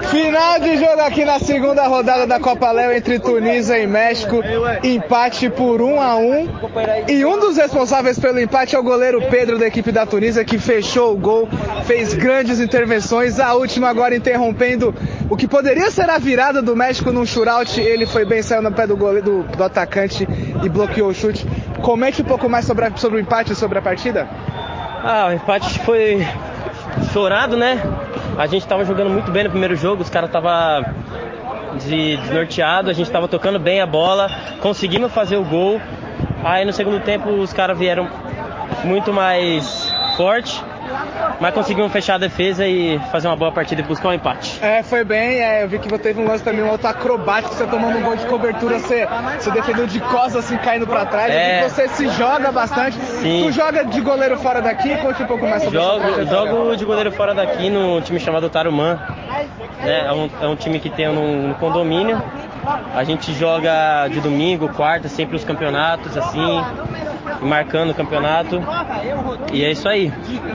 Final de jogo aqui na segunda rodada da Copa Léo entre Tunísia e México. Empate por 1 a 1 E um dos responsáveis pelo empate é o goleiro Pedro da equipe da Tunísia, que fechou o gol, fez grandes intervenções. A última agora interrompendo o que poderia ser a virada do México num shootout. Ele foi bem, saiu no pé do goleiro do, do atacante e bloqueou o chute. Comente um pouco mais sobre, a, sobre o empate sobre a partida. Ah, o empate foi chorado, né? A gente estava jogando muito bem no primeiro jogo, os caras estavam de, desnorteado, a gente estava tocando bem a bola, conseguimos fazer o gol. Aí no segundo tempo os caras vieram muito mais forte mas conseguimos fechar a defesa e fazer uma boa partida e buscar um empate. É, foi bem. É, eu vi que você teve um lance também, um outro acrobático, você tomando um gol de cobertura, você, você defendeu de costas assim, caindo pra trás. É. você se joga bastante. Sim. Tu joga de goleiro fora daqui? Conte um pouco mais sobre jogo, isso. Jogo de goleiro fora daqui no time chamado Tarumã. É, é, um, é um time que tem um, um condomínio. A gente joga de domingo, quarta, sempre os campeonatos, assim, marcando o campeonato. E é isso aí.